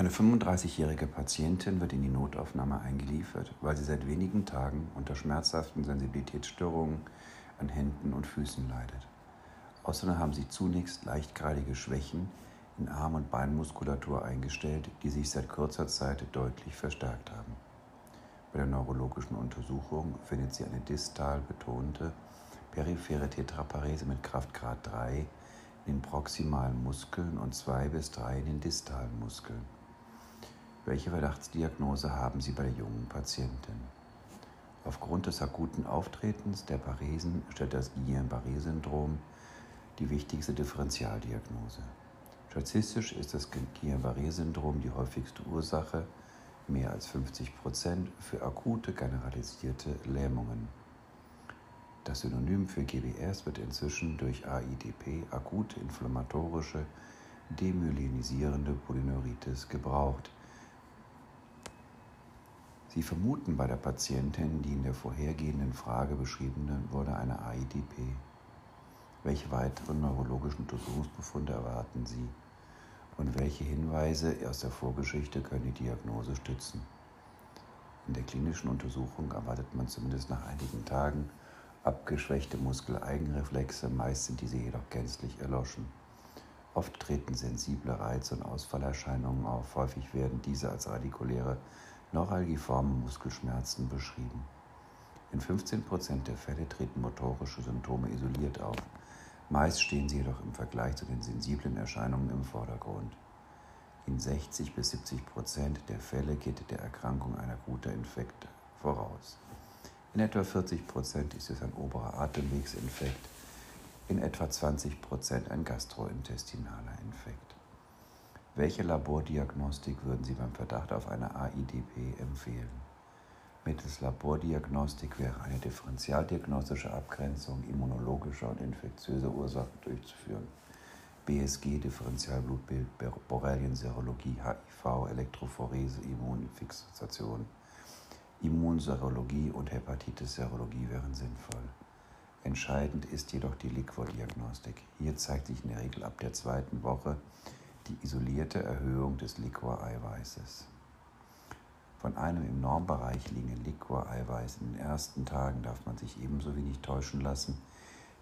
Eine 35-jährige Patientin wird in die Notaufnahme eingeliefert, weil sie seit wenigen Tagen unter schmerzhaften Sensibilitätsstörungen an Händen und Füßen leidet. Außerdem haben sie zunächst leichtgradige Schwächen in Arm- und Beinmuskulatur eingestellt, die sich seit kurzer Zeit deutlich verstärkt haben. Bei der neurologischen Untersuchung findet sie eine distal betonte periphere Tetraparese mit Kraftgrad 3 in den proximalen Muskeln und 2 bis 3 in den distalen Muskeln. Welche Verdachtsdiagnose haben Sie bei der jungen Patientin? Aufgrund des akuten Auftretens der Paresen stellt das Guillain-Barré-Syndrom die wichtigste Differentialdiagnose. Statistisch ist das Guillain-Barré-Syndrom die häufigste Ursache, mehr als 50 Prozent, für akute generalisierte Lähmungen. Das Synonym für GBS wird inzwischen durch AIDP, akute inflammatorische demyelinisierende Polyneuritis, gebraucht. Sie vermuten bei der Patientin die in der vorhergehenden Frage beschriebene wurde eine AIDP. Welche weiteren neurologischen Untersuchungsbefunde erwarten Sie? Und welche Hinweise aus der Vorgeschichte können die Diagnose stützen? In der klinischen Untersuchung erwartet man zumindest nach einigen Tagen abgeschwächte Muskeleigenreflexe, meist sind diese jedoch gänzlich erloschen. Oft treten sensible Reize und Ausfallerscheinungen auf, häufig werden diese als radikuläre neuralgiforme Muskelschmerzen beschrieben. In 15% der Fälle treten motorische Symptome isoliert auf. Meist stehen sie jedoch im Vergleich zu den sensiblen Erscheinungen im Vordergrund. In 60 bis 70% der Fälle geht der Erkrankung ein akuter Infekt voraus. In etwa 40% ist es ein oberer Atemwegsinfekt, in etwa 20% ein gastrointestinaler Infekt. Welche Labordiagnostik würden Sie beim Verdacht auf eine AIDP empfehlen? Mittels Labordiagnostik wäre eine differentialdiagnostische Abgrenzung immunologischer und infektiöser Ursachen durchzuführen. BSG, Differentialblutbild, Borrelien-Serologie, HIV, Elektrophorese, Immunfixation. Immunserologie und Hepatitis-Serologie wären sinnvoll. Entscheidend ist jedoch die Liquordiagnostik. Hier zeigt sich in der Regel ab der zweiten Woche die isolierte Erhöhung des Liquoreiweißes. Von einem im Normbereich liegenden Liquoreiweiß in den ersten Tagen darf man sich ebenso wenig täuschen lassen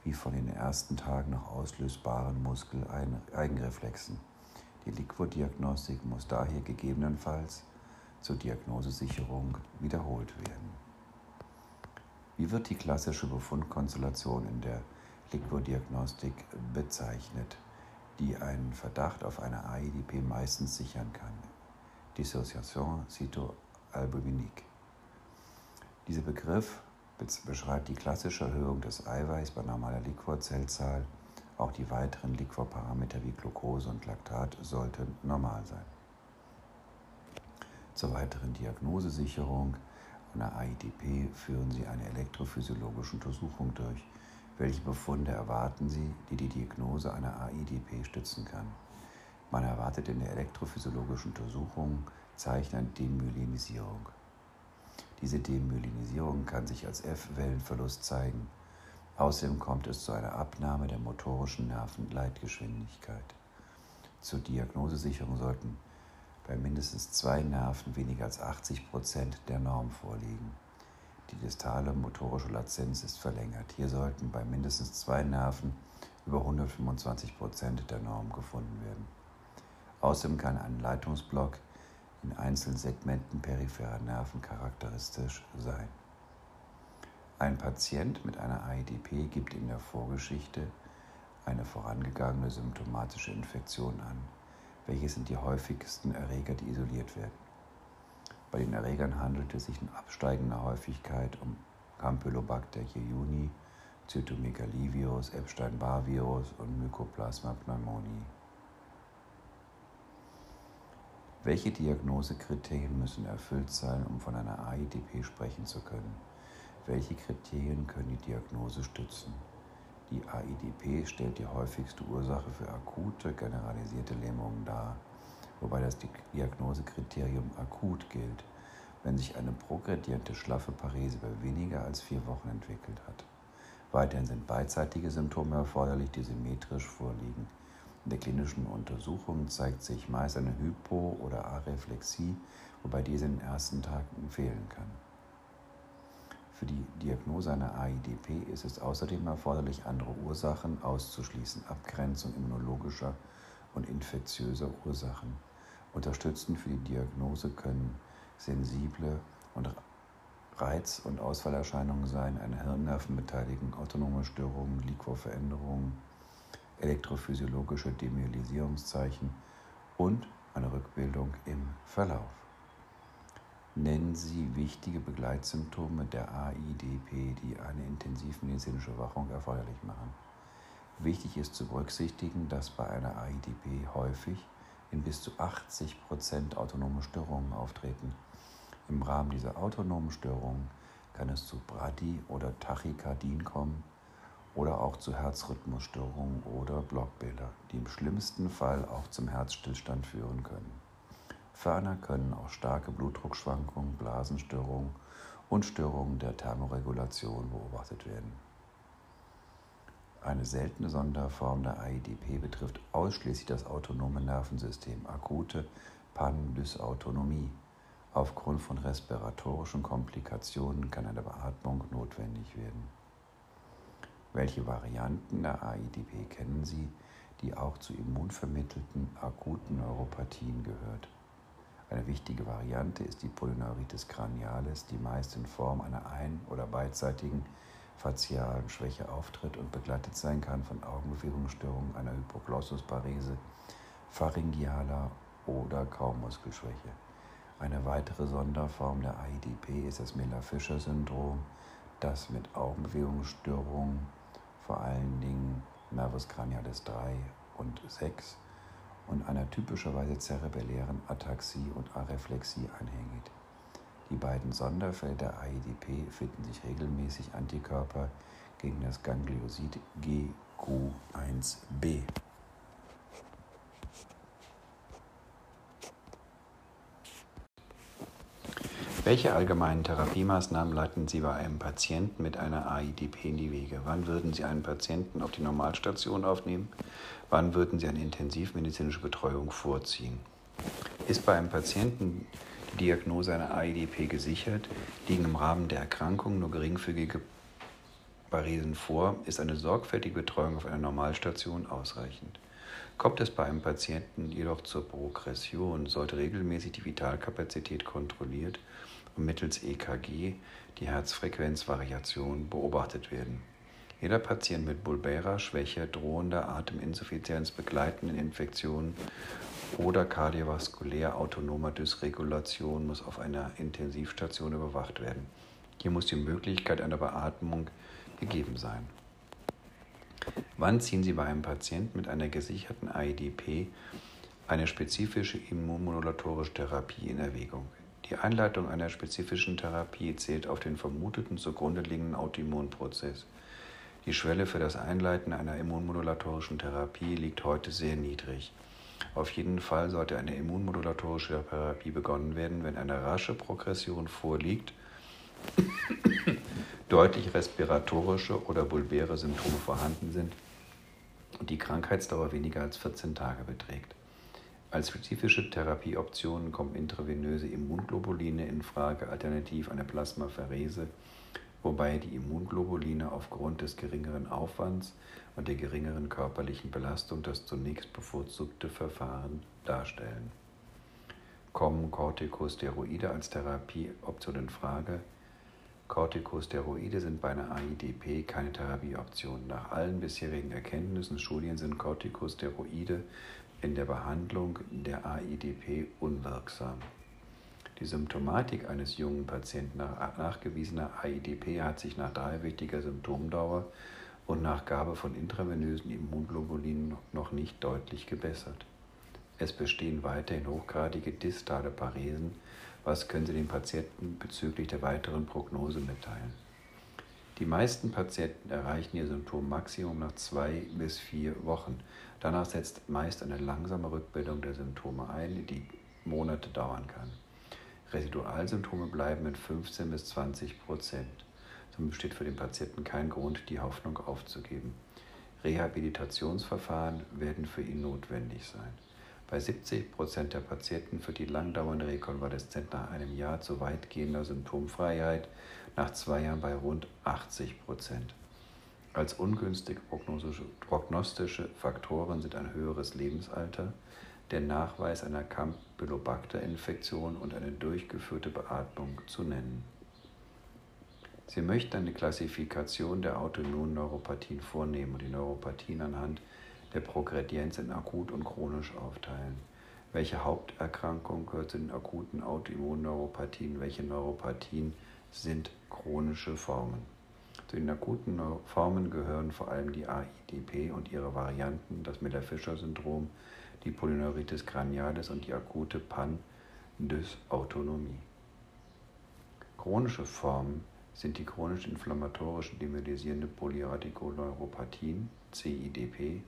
wie von den ersten Tagen noch auslösbaren Muskeleigenreflexen. Die Liquordiagnostik muss daher gegebenenfalls zur Diagnosesicherung wiederholt werden. Wie wird die klassische Befundkonstellation in der Liquordiagnostik bezeichnet? Die einen Verdacht auf eine AIDP meistens sichern kann. Dissociation cytoalbuminique. Dieser Begriff beschreibt die klassische Erhöhung des Eiweiß bei normaler Liquorzellzahl. Auch die weiteren Liquorparameter wie Glucose und Laktat sollten normal sein. Zur weiteren Diagnosesicherung einer AIDP führen Sie eine elektrophysiologische Untersuchung durch welche Befunde erwarten Sie, die die Diagnose einer AIDP stützen kann? Man erwartet in der elektrophysiologischen Untersuchung Zeichen einer Demyelinisierung. Diese Demyelinisierung kann sich als F-Wellenverlust zeigen. Außerdem kommt es zu einer Abnahme der motorischen Nervenleitgeschwindigkeit. Zur Diagnosesicherung sollten bei mindestens zwei Nerven weniger als 80 Prozent der Norm vorliegen. Die distale motorische Latenz ist verlängert. Hier sollten bei mindestens zwei Nerven über 125 Prozent der Norm gefunden werden. Außerdem kann ein Leitungsblock in einzelnen Segmenten peripherer Nerven charakteristisch sein. Ein Patient mit einer AIDP gibt in der Vorgeschichte eine vorangegangene symptomatische Infektion an. Welche sind die häufigsten Erreger, die isoliert werden? Bei den Erregern handelt es sich in absteigender Häufigkeit um Campylobacter jejuni, Cytomegalivirus, Epstein-Barr-Virus und Mycoplasma pneumoniae. Welche Diagnosekriterien müssen erfüllt sein, um von einer AIDP sprechen zu können? Welche Kriterien können die Diagnose stützen? Die AIDP stellt die häufigste Ursache für akute generalisierte Lähmungen dar wobei das Diagnosekriterium akut gilt, wenn sich eine progrediente schlaffe Parese über weniger als vier Wochen entwickelt hat. Weiterhin sind beidseitige Symptome erforderlich, die symmetrisch vorliegen. In der klinischen Untersuchung zeigt sich meist eine Hypo- oder Areflexie, wobei diese in den ersten Tagen fehlen kann. Für die Diagnose einer AIDP ist es außerdem erforderlich, andere Ursachen auszuschließen, Abgrenzung immunologischer und infektiöser Ursachen. Unterstützend für die Diagnose können sensible und Reiz- und Ausfallerscheinungen sein, eine Hirnnervenbeteiligung, autonome Störungen, Liquorveränderungen, elektrophysiologische Demyelisierungszeichen und eine Rückbildung im Verlauf. Nennen Sie wichtige Begleitsymptome der AIDP, die eine intensivmedizinische Wachung erforderlich machen. Wichtig ist zu berücksichtigen, dass bei einer AIDP häufig in bis zu 80 Prozent autonome Störungen auftreten. Im Rahmen dieser autonomen Störungen kann es zu Brady- oder Tachykardien kommen oder auch zu Herzrhythmusstörungen oder Blockbilder, die im schlimmsten Fall auch zum Herzstillstand führen können. Ferner können auch starke Blutdruckschwankungen, Blasenstörungen und Störungen der Thermoregulation beobachtet werden. Eine seltene Sonderform der AIDP betrifft ausschließlich das autonome Nervensystem, akute Pandysautonomie. Aufgrund von respiratorischen Komplikationen kann eine Beatmung notwendig werden. Welche Varianten der AIDP kennen Sie, die auch zu immunvermittelten akuten Neuropathien gehört? Eine wichtige Variante ist die Polyneuritis cranialis, die meist in Form einer ein- oder beidseitigen facialen Schwäche auftritt und begleitet sein kann von Augenbewegungsstörungen, einer Hypoglossusparese, pharyngealer oder Kaummuskelschwäche. Eine weitere Sonderform der AIDP ist das Miller-Fischer-Syndrom, das mit Augenbewegungsstörungen, vor allen Dingen Nervus cranialis 3 und 6, und einer typischerweise zerebellären Ataxie und Areflexie einhergeht. Die beiden Sonderfälle der AIDP finden sich regelmäßig Antikörper gegen das Gangliosid GQ1b. Welche allgemeinen Therapiemaßnahmen leiten Sie bei einem Patienten mit einer AIDP in die Wege? Wann würden Sie einen Patienten auf die Normalstation aufnehmen? Wann würden Sie eine intensivmedizinische Betreuung vorziehen? Ist bei einem Patienten die Diagnose einer AIDP gesichert, liegen im Rahmen der Erkrankung nur geringfügige Paresen vor, ist eine sorgfältige Betreuung auf einer Normalstation ausreichend. Kommt es bei einem Patienten jedoch zur Progression, sollte regelmäßig die Vitalkapazität kontrolliert und mittels EKG die Herzfrequenzvariation beobachtet werden. Jeder Patient mit bulbärer Schwäche, drohender Ateminsuffizienz, begleitenden Infektionen oder kardiovaskulär autonomer Dysregulation muss auf einer Intensivstation überwacht werden. Hier muss die Möglichkeit einer Beatmung gegeben sein. Wann ziehen Sie bei einem Patienten mit einer gesicherten AIDP eine spezifische immunmodulatorische Therapie in Erwägung? Die Einleitung einer spezifischen Therapie zählt auf den vermuteten zugrunde liegenden Autoimmunprozess. Die Schwelle für das Einleiten einer immunmodulatorischen Therapie liegt heute sehr niedrig. Auf jeden Fall sollte eine immunmodulatorische Therapie begonnen werden, wenn eine rasche Progression vorliegt, deutlich respiratorische oder bulbäre Symptome vorhanden sind und die Krankheitsdauer weniger als 14 Tage beträgt. Als spezifische Therapieoptionen kommen intravenöse Immunglobuline in Frage, alternativ eine Plasmapherese, wobei die Immunglobuline aufgrund des geringeren Aufwands und der geringeren körperlichen Belastung das zunächst bevorzugte Verfahren darstellen. Kommen Corticosteroide als Therapieoption in Frage? Corticosteroide sind bei einer AIDP keine Therapieoption. Nach allen bisherigen Erkenntnissen und Studien sind Corticosteroide in der Behandlung der AIDP unwirksam. Die Symptomatik eines jungen Patienten nach nachgewiesener AIDP hat sich nach dreiwöchiger Symptomdauer und nach Gabe von intravenösen Immunglobulinen noch nicht deutlich gebessert. Es bestehen weiterhin hochgradige distale Paresen. Was können Sie den Patienten bezüglich der weiteren Prognose mitteilen? Die meisten Patienten erreichen ihr Symptommaximum nach zwei bis vier Wochen. Danach setzt meist eine langsame Rückbildung der Symptome ein, die Monate dauern kann. Residualsymptome bleiben mit 15 bis 20 Prozent. Somit besteht für den Patienten kein Grund, die Hoffnung aufzugeben. Rehabilitationsverfahren werden für ihn notwendig sein. Bei 70 Prozent der Patienten führt die langdauernde Rekonvaleszenz nach einem Jahr zu weitgehender Symptomfreiheit, nach zwei Jahren bei rund 80 Prozent. Als ungünstige prognostische Faktoren sind ein höheres Lebensalter, der Nachweis einer Campylobacter-Infektion und eine durchgeführte Beatmung zu nennen. Sie möchten eine Klassifikation der Autoimmunneuropathien vornehmen und die Neuropathien anhand der Progredienz in akut und chronisch aufteilen. Welche Haupterkrankung gehört zu den akuten Autoimmunneuropathien? Welche Neuropathien sind chronische Formen? Zu den akuten Formen gehören vor allem die AIDP und ihre Varianten, das Miller-Fischer-Syndrom, die Polyneuritis cranialis und die akute Pan-Dysautonomie. Chronische Formen sind die chronisch inflammatorischen demyelisierende Polyradikolneuropathien, CIDP,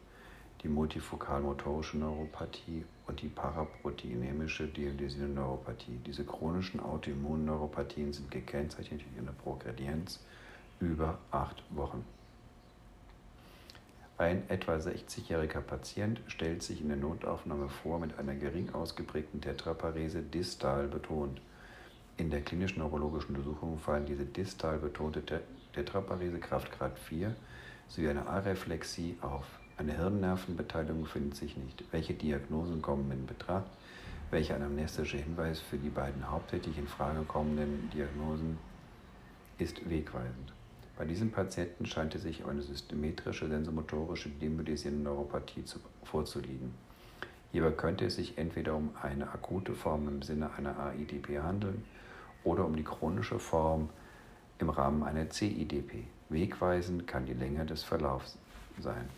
die multifokalmotorische Neuropathie und die paraproteinemische demyelisierende Neuropathie. Diese chronischen Autoimmunneuropathien sind gekennzeichnet durch eine Progredienz über acht Wochen. Ein etwa 60-jähriger Patient stellt sich in der Notaufnahme vor mit einer gering ausgeprägten Tetraparese distal betont. In der klinischen neurologischen Untersuchung fallen diese distal betonte Tetraparese Kraftgrad 4 sowie eine Areflexie auf. Eine Hirnnervenbeteiligung findet sich nicht. Welche Diagnosen kommen in Betracht? Welcher anamnestische Hinweis für die beiden hauptsächlich in Frage kommenden Diagnosen ist wegweisend? Bei diesem Patienten scheint es sich eine systemetrische sensomotorische demyelisierende Neuropathie vorzuliegen. Hierbei könnte es sich entweder um eine akute Form im Sinne einer AIDP handeln oder um die chronische Form im Rahmen einer CIDP. Wegweisend kann die Länge des Verlaufs sein.